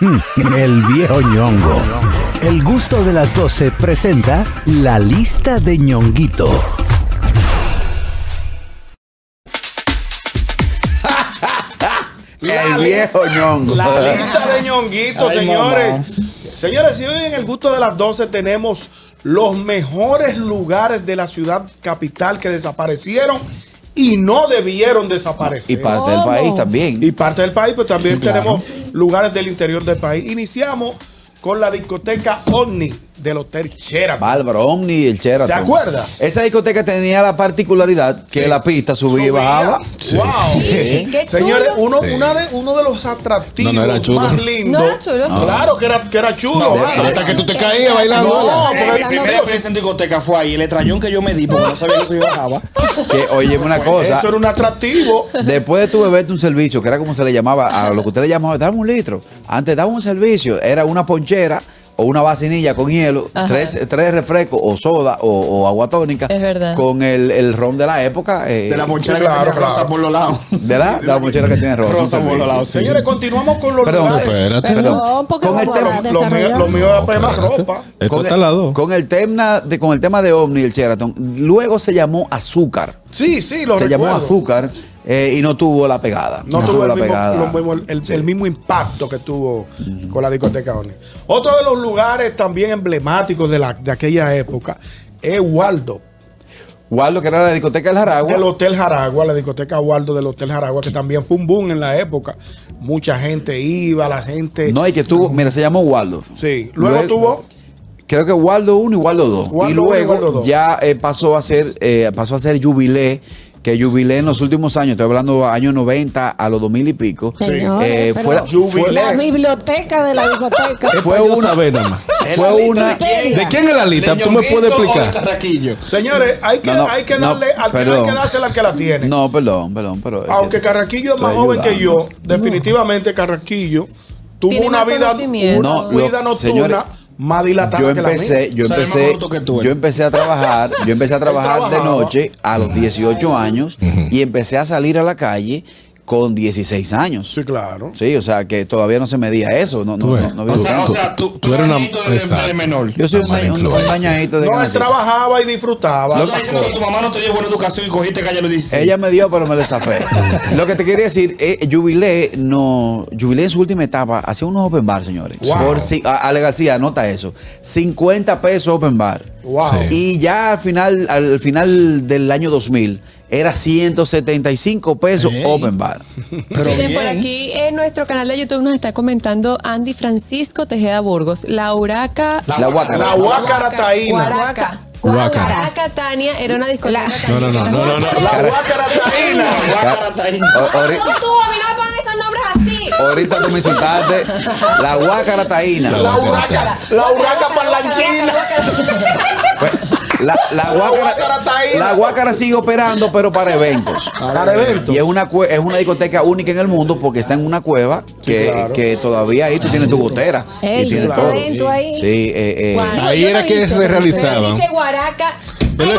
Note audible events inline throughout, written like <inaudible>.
El viejo ñongo. El gusto de las 12 presenta la lista de ñonguito. El viejo ñongo. La lista de ñonguitos, Ay, señores. mamá. Señores, y hoy en el gusto de las 12 tenemos los mejores lugares de la ciudad capital que desaparecieron y no debieron desaparecer. Y parte del país también. Y parte del país, pues también Claro. tenemos lugares del interior del país. Iniciamos con la discoteca Omni del Hotel Sheraton. Bárbaro, Omni y el Sheraton. ¿Te acuerdas? Esa discoteca tenía la particularidad que Sí. la pista subía y bajaba. Wow. Qué Señores, chulo. uno, Sí. una de, uno de los atractivos No, no era chulo. más lindos. No era chulo. Claro que era, que era chulo. ¿vale? Hasta que tú te caías bailando. No, porque- Mi primera experiencia en discoteca fue ahí. El extrañón que yo me di porque no sabía que eso iba bajaba. Que, oye, una cosa. Eso era un atractivo. Después de tu beberte un servicio, que era como se le llamaba, a lo que usted le llamaba, dame un litro. Antes daba un servicio, era una ponchera o una vacinilla con hielo, tres, tres refrescos o soda o, o agua tónica. Es verdad. Con el, el ron de la época. eh, De la mochila Claro, que claro. rosa por los lados. ¿De la? De la mochila que tiene rosa. Rosa por los lados. sí. Señores, continuamos con los Perdón, lugares. Espérate. Perdón. porque Con el tema- Lo mío, lo mío es apenas espérate. ropa. Esto con, está el, lado. con el tema de con el tema de Omni y el Sheraton, luego se llamó Azúcar. Sí, sí, lo se llamó recuerdo. Azúcar eh, y no tuvo la pegada. No, tuvo el la mismo, pegada. mismo- el, el mismo impacto que tuvo con la discoteca Omni. Otro de los lugares también emblemáticos de, la, de aquella época es Waldo. Waldo, que era la discoteca del Jaragua. Del Hotel Jaragua, la discoteca Waldo del Hotel Jaragua, que también fue un boom en la época. Mucha gente iba, la gente. No, y que tuvo, mira, se llamó Waldo. Sí, luego, tuvo. Creo que Waldo 1 y Waldo 2. Waldo y y luego Waldo dos. ya eh, pasó a ser eh, pasó a ser Jubilé, que Jubilé en los últimos años, estoy hablando años 90 a los 2000 y pico. Señores, eh, fue, la- fue, La biblioteca de la discoteca. <laughs> fue una fue una ¿De quién es la lista? ¿Tú me puedes explicar? Señores, hay que, No, no, hay que no, darle al que, hay que dársela al que la tiene. No, perdón, perdón, pero es Aunque que- Carraquillo es más joven que yo, definitivamente Carraquillo tuvo una vida, una No, lo- vida nocturna señores, más dilatada yo que la empecé, mía. yo O sea, empecé, tú, yo ¿eh? empecé a trabajar, yo empecé a <laughs> trabajar de noche a los 18 años y empecé a salir a la calle con 16 años. Sí, claro. Sí, o sea que todavía no se medía eso. No, no, no, no había O sea, tanto. o sea, tú, Tú tú eres una- niñito de, de menor. yo soy un, dañadito de No, él trabajaba y disfrutaba. Diciendo que tu mamá no te dio buena educación y cogiste calle a los 16. Ella me dio, pero me le zafé. <laughs> Lo que te quería decir, eh, Jubilé, no, Jubilé en su última etapa hacía unos open bar, señores. Wow. Por si, a- Ale García, anota eso. 50 pesos open bar. Wow. Sí. Y ya al final, al final del año 2000, era 175 pesos open bar. Pero <laughs> Miren, por aquí en nuestro canal de YouTube nos está comentando Andy Francisco Tejeda Burgos. La Uraca. La guácara. La guácara taína. Tania era una discoteca. No, no, no, no, no, no. La guácara taína. No, tú, a mí no me pongan esos nombres así. ahorita tú me insultaste. La guácara taína. La huraca, la huraca parlanchina. La, la guácara la guácara sigue operando, pero para eventos. Para eventos. Y es una, es una discoteca única en el mundo porque está en una cueva que, claro. que todavía ahí tú tienes tu gotera. Ey, y tienes todo. ahí. Sí, eh, eh. Ahí era que hice, se pero realizaban. Dice Guaraca. Él lo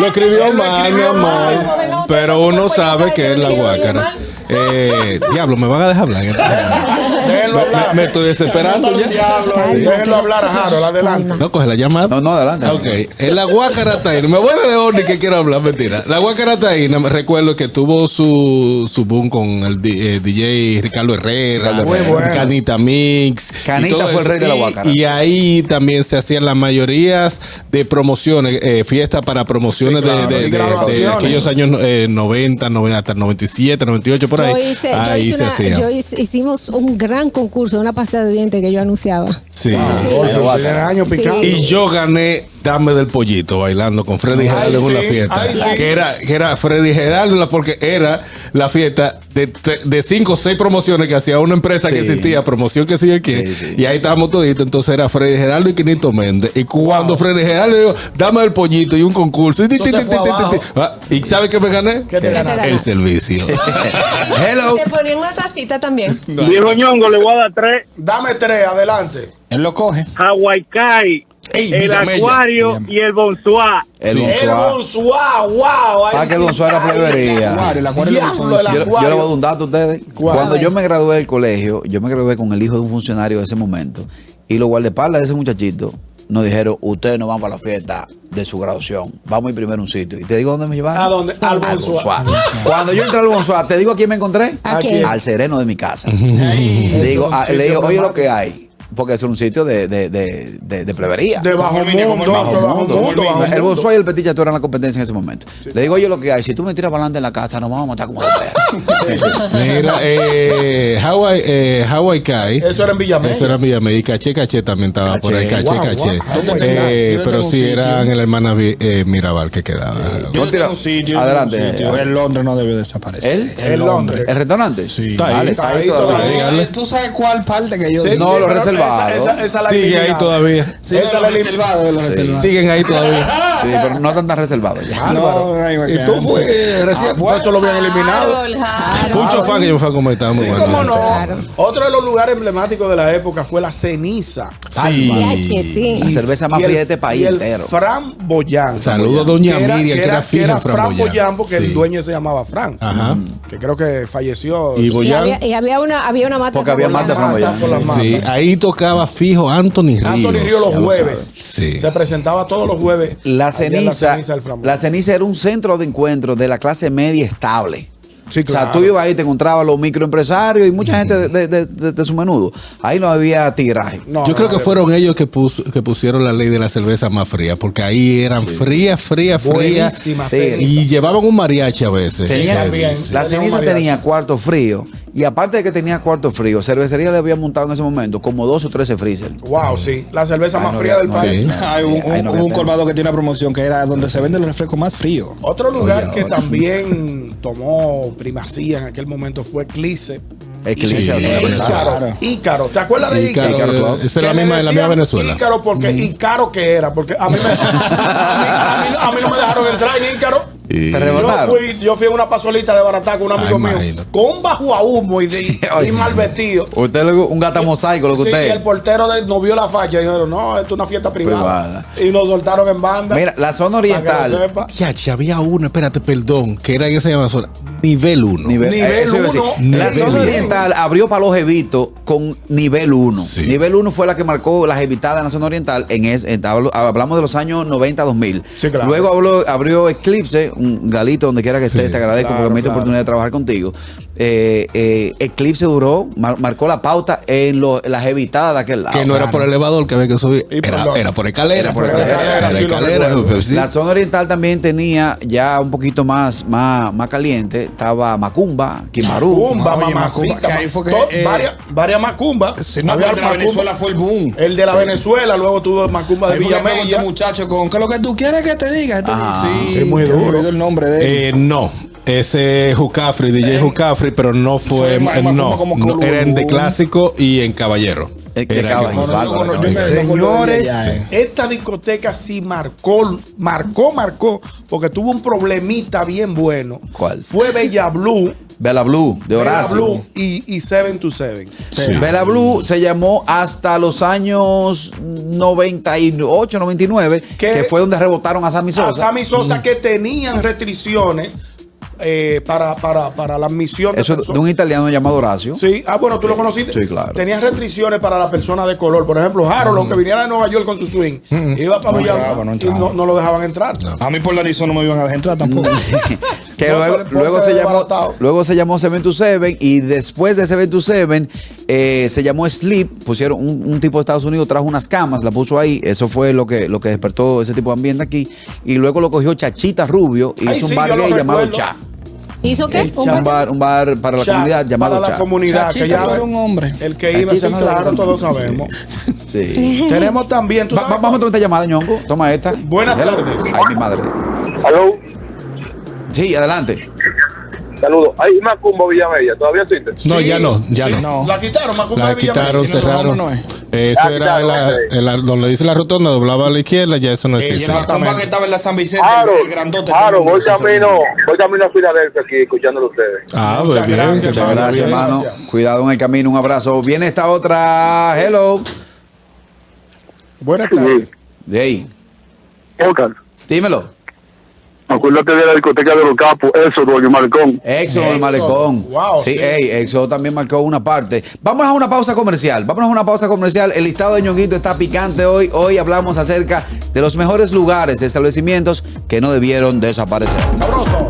lo escribió mal, mi amor. Pero uno sabe que es la guácara. Eh, diablo, me van a dejar hablar. <laughs> Déjenlo Me, hablar. me estoy desesperando ya. Déjenlo hablar a Harold, adelante. No, coge la llamada. No, no, adelante. Ok, en la Guácara Taína, me voy de Orni que quiero hablar, mentira. La Guácara Taína, me recuerdo que tuvo su, su boom con el di- eh, DJ Ricardo Herrera, Ricardo Herrera. Canita Mix. Canita fue el rey de la Y- Guácara. Y ahí también se hacían las mayorías de promociones, eh, fiestas para promociones Sí, claro, de, de- de- de aquellos años eh, 90, 90, hasta el 97, 98, por ahí. Yo hice, yo ahí hice se una- hacía. yo hice- hicimos un gran concurso, una pasta de dientes que yo anunciaba. Sí. Picando. Y yo gané Dame del Pollito bailando con Freddy Ay, Geraldo en una fiesta. ay, sí. Que era, que era Freddy Geraldo, porque era la fiesta de, de- cinco o seis promociones que hacía una empresa que existía, promoción que sigue aquí. Sí, sí. Y ahí estábamos toditos. Entonces era Freddy Geraldo y Quinito Méndez. Y cuando Freddy Geraldo dijo, dame el pollito y un concurso. Y, ti, ti, Entonces ti, fue ti, ti, abajo. ti. Ah, ¿Y sabe qué me gané? ¿Qué te ganaste? El servicio. <laughs> Hello. Te ponían una tacita también. Viejo ñongo, le voy a dar tres. Dame tres, adelante. Él lo coge. Hawaii Kai, Ey, el Villamella. acuario y el bonsoir. El El Bonsoir. Bonsoir, wow. Ah, que el Bonsoir era plebería. El acuario y el el. Yo, le voy a dar un dato a ustedes. ¿Cuál? Cuando yo me gradué del colegio, yo me gradué con el hijo de un funcionario de ese momento. Y los guardaespaldas de ese muchachito nos dijeron, ustedes no van para la fiesta de su graduación. Vamos a ir primero a un sitio. Y te digo dónde me llevaron. ¿A dónde? Al. Bonsoir. Cuando yo entré al Bonsoir, te digo a quién me encontré. ¿A quién? Al sereno de mi casa. Digo, ah, le digo, oye lo que hay. Porque es un sitio de, de, de, de, de plebería. De bajo Como el bajo bajo mundo, mundo, bajo El. Bonsoir y el Petit Chateau eran la competencia en ese momento. Le digo, oye lo que hay. Si tú me tiras para adelante en la casa, nos vamos a matar como. <laughs> Mira, eh, Hawaii, eh, Hawaii Kai. Eso era en Villamella. Eso era en Villamella. Y Caché Caché también estaba por ahí. Caché, Caché guau, Caché. guau. ¿Dónde Eh? Yo pero sí sitio. eran en la hermana eh, Mirabal que quedaba. Yo Tira- tengo un sitio. yo Adelante. tengo un sitio. El Londres no debe desaparecer. ¿El? El Londres. ¿El restaurante? Sí. Está ahí. Eh, ¿Tú sabes cuál parte que yo No, lo pero reservado. Esa, esa, esa la Sigue ahí todavía. Esa la reservados, de los reservados. Siguen ahí todavía. <laughs> Sí, pero no están tan reservados ya. No, y tú fuiste recién, Ah, por eso lo habían eliminado. Un chofán que yo fui a muy Sí, bueno. cómo no. Claro. Otro de los lugares emblemáticos de la época fue la ceniza. Sí. La cerveza más fría de este país y el entero. Fran Boyán. Saludos, doña Miriam, que era que era Fran Fran Boyán. Porque Sí. el dueño se llamaba Fran. Ajá. Que creo que falleció. Y Y Boyán. había, y había una, había una mata. Porque había por más de la- Fran Boyán. por las matas. Sí, ahí tocaba fijo Anthony Ríos. Anthony Río los lo jueves. Sí. Se presentaba todos los jueves. La ceniza, del Fran la ceniza era un centro de encuentro de la clase media estable. Sí, O sea, tú ibas ahí, te encontrabas los microempresarios y mucha gente de, de- de- de- de su menudo. Ahí no había tigraje. No, Yo creo no, que fueron ellos que, puso- que pusieron la ley de la cerveza más fría, porque ahí eran frías, frías, frías. Sí. ceniza. Y llevaban un mariachi a veces. Tenía- también. la ceniza tenía cuarto frío. Y aparte de que tenía cuarto frío, cervecería le había montado en ese momento como dos o trece freezer. Wow, sí. La cerveza Ay, más no fría del no país. Sí. <laughs> Hay un, no colmado que tiene una promoción que era donde se venden los refrescos más fríos. Otro lugar Oye, que oye. también tomó primacía en aquel momento fue Clice. Eclipse Sí. Ícaro. Ícaro. ¿Te acuerdas de Ícaro, Ícaro? Esa es la misma de la misma Venezuela. Ícaro porque Ícaro que era, porque a mí, me, a, <laughs> mí, a mí- a mí no me dejaron entrar en Ícaro. Y- Te Yo fui, yo fui a una pasolita de barata con un amigo Ay, mío, imagínate. con un bajo a humo y, de- y mal vestido. Usted es un gata mosaico, lo que Sí, usted y el portero de- nos vio la facha y dijeron, no, esto es una fiesta privada. Privada. Y nos soltaron en banda. Mira, la zona lo oriental. Chachi, había una, espérate, perdón, que era en esa zona. Nivel 1. Nivel, Nivel eh, eso iba a decir. uno. La Nivel zona uno. oriental abrió para los jevitos con nivel 1. Sí. Nivel 1 fue la que marcó las jevitadas en la zona oriental. En es, en- hablamos de los años 90-2000. Sí, claro. Luego habló- abrió Eclipse, un galito donde quiera que estés, Sí. te agradezco Claro, porque me diste claro. oportunidad de trabajar contigo. Eh, eh, Eclipse duró, mar- marcó la pauta en, lo- en las jevitadas de aquel lado. Que no era por elevador que había que subir, era, por escalera. Era por Era escalera, sí, sí. La zona oriental también tenía ya un poquito más, más, más caliente. Estaba Macumba, Quimarú. Macumba, Oye. Macumba, que ahí fue que, eh, varias, varias Macumba. Si no, Había el de la Macumba- Venezuela fue el boom. El de la Venezuela, luego tuvo el Macumba de Villamella. este muchacho con que lo que tú quieres que te diga. Ah, sí, sí, muy duro. el nombre de él. Eh, no. Ese Jucafri, DJ Jucafri, pero no fue. más- no, como no, era en de clásico y en caballero. Que- Señores, esta discoteca sí marcó, marcó, marcó, porque tuvo un problemita bien bueno. ¿Cuál? Fue Bella Blue, Bella Blue, de Bella Horacio. Blue y, y Seven to Seven. Bella Blue se llamó hasta los años 98, 99, ¿Qué? que fue donde rebotaron a Sammy A Sosa. Sammy Sosa que tenían restricciones eh, para, para, para la admisión de Eso de un italiano llamado Horacio. Sí, ah, bueno, tú lo conociste. Sí, claro. Tenían restricciones para la persona de color. Por ejemplo, Harold, que viniera de Nueva York con su swing, iba para No Villalba no lo dejaban entrar. A mí por la Arizona no me iban a dejar entrar tampoco. <laughs> que No, luego, se llamó luego se llamó Seven to Seven y después de Seven to Seven eh, se llamó Sleep pusieron un, un tipo de Estados Unidos trajo unas camas la puso ahí eso fue lo que lo que despertó ese tipo de ambiente aquí y luego lo cogió Chachita Rubio y Ay, hizo un bar llamado recuerdo. Cha ¿Hizo qué? El Un bar un bar para la comunidad llamado para la comunidad que Chachita ya un hombre. el que iba Chachita sí, no claro era- todos sabemos <laughs> sí tenemos también tú Va- sabes va- vamos a tomar esta llamada ñongo toma esta Buenas Hello. tardes. ay mi madre Aló, sí adelante saludos. Hay Macumba Villamella, ¿todavía existe? No, Sí, ya no, ya sí, no. la quitaron Macumba La de Villamella. quitaron, ¿Tiene otro cerraron. nombre, Eh, Eso Ah, era la, donde dice la rotonda, doblaba a la izquierda, ya eso no Eh, y existe. el Macumba que estaba en la San Vicente, Claro, el grandote. claro, voy camino, voy camino a Filadelfia aquí escuchándolo a ustedes. Ah, Muchas pues bien. gracias, Muchas hermano, gracias, bien, hermano. gracias. Cuidado en el camino, un abrazo. Viene esta otra. Hello. buenas tardes De ahí. Oscar, Dímelo. Acuérdate de la discoteca de los capos, eso, Doño. Éxodo del Éxodo. Malecón. Wow, sí, sí. ey, Éxodo también marcó una parte. Vamos a una pausa comercial. Vámonos a una pausa comercial. El listado de ñonguito está picante hoy. Hoy hablamos acerca de los mejores lugares, establecimientos que no debieron desaparecer. Sabroso.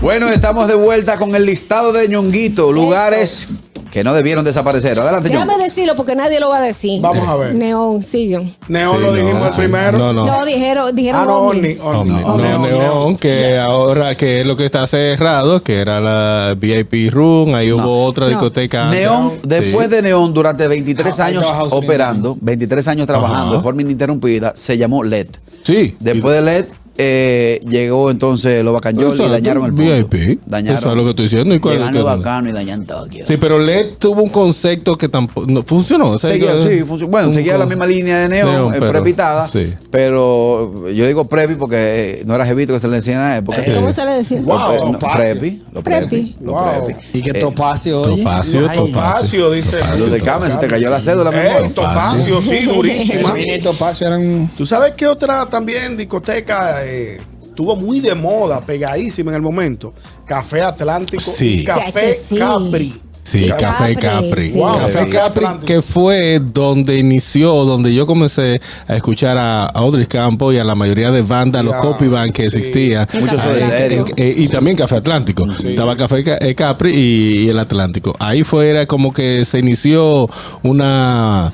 Bueno, estamos de vuelta con el listado de ñonguito, lugares que no debieron desaparecer. Adelante. Déjame decirlo porque nadie lo va a decir. Vamos a ver. Neón, siguen. Neón Sí, lo dijimos no, primero. No, no. No, dijeron, dijeron Ah, no. Omni. Omni. Omni. No, No, Neón, que ahora que es lo que está cerrado, que era la VIP Room, ahí hubo otra No. discoteca. Neón, Sí. después de Neón, durante 23 Ah, años operando, 23 años trabajando Ajá. de forma ininterrumpida, se llamó LED. Sí. Después de LED, eh, llegó entonces los Bacanjol y dañaron el punto. VIP. Dañaron. Eso es lo que estoy diciendo. ¿Y cuál los bacanos y dañan Tokio. Sí, pero LED tuvo un concepto que tampoco no, funcionó. o sea, Seguía, sí, funcionó. Bueno, seguía la misma línea de Neón, Neón, eh, pero- prepitada, sí. pero yo digo prepi porque eh, no era jevito que se le decía en la época. ¿Cómo se le decía? Wow. No, Topacio. prepi, los prepi, Prepi. los Wow. prepi. Y que Eh, Topacio, oye. Topacio, Ay, Topacio. Topacio, dice. Los del Carmen, se te cayó la cédula, amor. Topacio, sí, durísima. Topacio eran. ¿Tú sabes qué otra también discoteca eh, estuvo muy de moda, pegadísima en el momento? Café Atlántico Sí. y Café sí. Capri. Sí, Capri, Café Capri. sí. Wow, Café Capri, que fue donde inició, donde yo comencé a escuchar a Audrey Campo y a la mayoría de bandas, los copy band que sí. existía. Mucho Soda en- Stereo. en- eh, y también Café Atlántico. Estaba Café Ca- eh, Capri y, y el Atlántico. Ahí fue era como que se inició una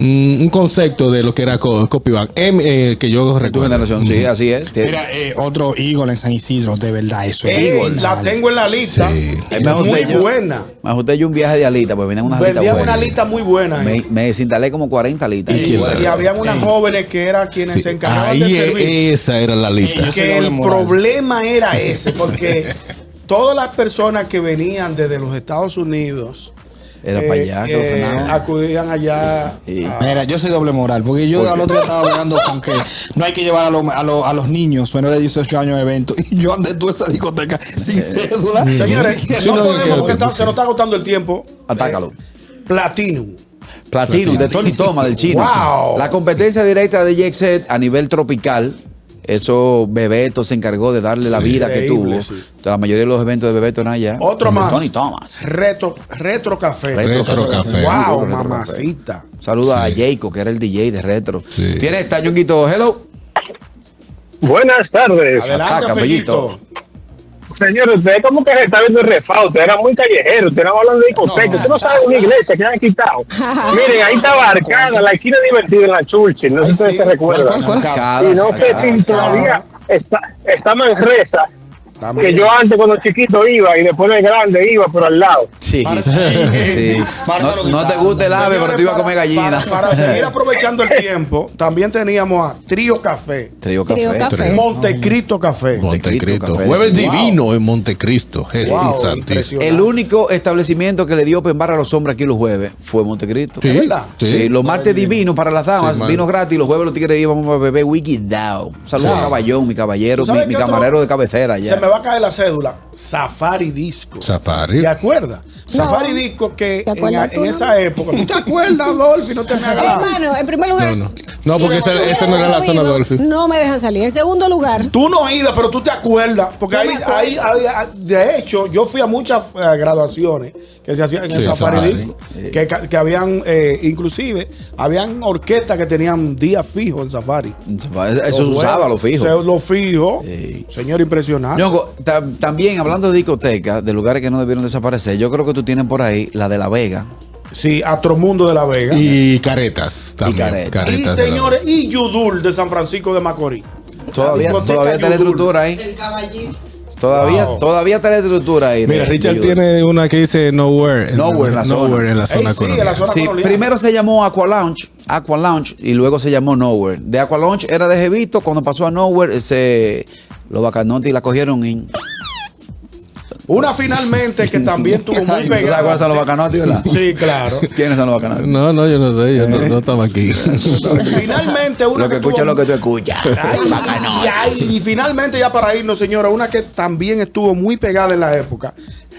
un, un concepto de lo que era co- copy band. Em, eh, que yo Tu recuerdo. generación, sí, así es. Mira, eh, otro Eagle en San Isidro, de verdad, eso es. Ey, Eagle, la dale. tengo en la lista. Sí. Es mejor Muy yo- buena. Me ajusté yo un viaje de alita, pues venían unas alitas Vendían buenas. una lista muy buena. Me, eh. me desinstalé como 40 alitas. Y, y habían unas jóvenes que eran quienes Sí, se encargaban ahí de servir. esa era la lista. Soy que el problema era ese, porque <laughs> todas las personas que venían desde los Estados Unidos Era eh, para allá, que lo eh, frenaban. acudían allá. Sí. a- Mira, yo soy doble moral, porque yo al otro día estaba hablando con que no hay que llevar a, los- a los- a los niños menores de 18 años a eventos. Y yo andé toda esa discoteca sin cédula. Señores, Sí, no no, podemos que- porque está- se nos está agotando el tiempo. Atácalo. Eh, Platinum. Platinum, de Tony Thomas, del chino. Wow. La competencia directa de Jet Set a nivel tropical. Eso Bebeto se encargó de darle la vida que tuvo. sí. La mayoría de los eventos de Bebeto eran allá. Otro más. Tony Thomas. Retro, retro Café. Retro Retro Café. Wow, Retro Café. mamacita. Saluda a Sí. Jacob, que era el DJ de Retro. Sí. Tiene esta, Ñonguito. Hello. Buenas tardes. Adelante, Ataca, Fellito. Señores, usted como que se está viendo el refado, usted era muy callejero, usted no hablando de discoteca, usted no sabe de una iglesia que han quitado. <laughs> Miren, ahí estaba Arcada, la esquina divertida en la Churchill, no sé si ustedes sí. se recuerdan. Y no sé si todavía está, está Manresa, También. que yo antes cuando chiquito iba y después de grande iba, pero al lado. Sí. Para- <laughs> sí. No, te gusta el ave, pero tú ibas a comer gallina. Para, para seguir <laughs> aprovechando el tiempo, también teníamos a Trío Café, Trío Trío café. Café. Montecristo Café. Montecristo. Café. Jueves Wow. divino en Montecristo. Jesús Wow, santísimo. El único establecimiento que le dio open bar a los hombres aquí los jueves fue Montecristo. Sí, ¿Es verdad? Sí, los martes divinos para las damas, vinos gratis, los jueves los tigres íbamos a beber Wiki Down. Saludos Sí. a Caballón, mi caballero, ¿Tú sabes mi, mi camarero de cabecera Se ya. Me va a caer la cédula. Safari Disco. Safari. ¿Te acuerdas? Safari Disco que ¿Te en, esa época. ¿Tú te acuerdas, Dolphy? No te me hagas. Hermano, en primer lugar. No, no. No, porque esa- esa no era la zona sabido, Dolphy. No me dejan salir. En segundo lugar, Tú no ibas, pero tú te acuerdas. Porque Yo ahí, ahí, ahí- de hecho, yo fui a muchas eh, graduaciones que se hacían en el Sí, Safari Safari. Disco. Que, que habían, eh, inclusive, habían orquestas que tenían días fijos en Safari. Eso se usaba, lo fijo. Se, lo fijo. Sí. Señor impresionante. Ñongo, ta- también hablando de discotecas, de lugares que no debieron desaparecer, yo creo que tú tienes por ahí la de La Vega. Sí, Astromundo de la Vega. Y caretas también. caretas. Y, de la- señores, y Yudul de San Francisco de Macorís. Todavía, todavía está la estructura ahí. Todavía, Wow. todavía está la estructura ahí. Mira, de Richard tiene una que dice Nowhere. en- Nowhere en la zona. Nowhere en la zona Ey, sí, en la zona- Sí, primero se llamó Aqua Lounge, Aqua Lounge y luego se llamó Nowhere. De Aqua Lounge era de Jevito, cuando pasó a Nowhere, se, los bacanotes la cogieron en. Una finalmente que también tuvo muy <laughs> ¿Tú sabes pegada. cuáles son los bacanotes, verdad? Sí, claro. ¿Quiénes son los bacanotes? No, no, yo no sé, yo no, no estaba aquí. <laughs> finalmente una Lo que escucha tuvo- es lo que tú escuchas. Ay, ay, y finalmente ya para irnos, señora, una que también estuvo muy pegada en la época,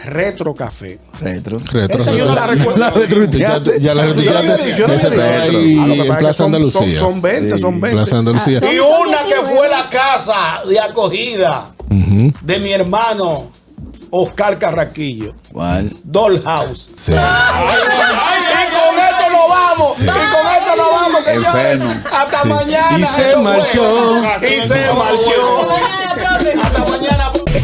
Retro Café. Retro. Retro. Esa yo no la recuerdo. La retuiteaste. Ya, ya la dicho, yo no había dicho. ahí Ah, lo que en Plaza son- Andalucía. Son, son 20, Sí. son 20. Plaza Andalucía. Son- Y son una que 19. fue la casa de acogida Ujú. de mi hermano Oscar Carraquillo. ¿Cuál? Dollhouse. Sí. Ay, y con eso nos vamos. Y con eso nos vamos, señores. Enfermo. Hasta mañana. Y se marchó. Y se marchó.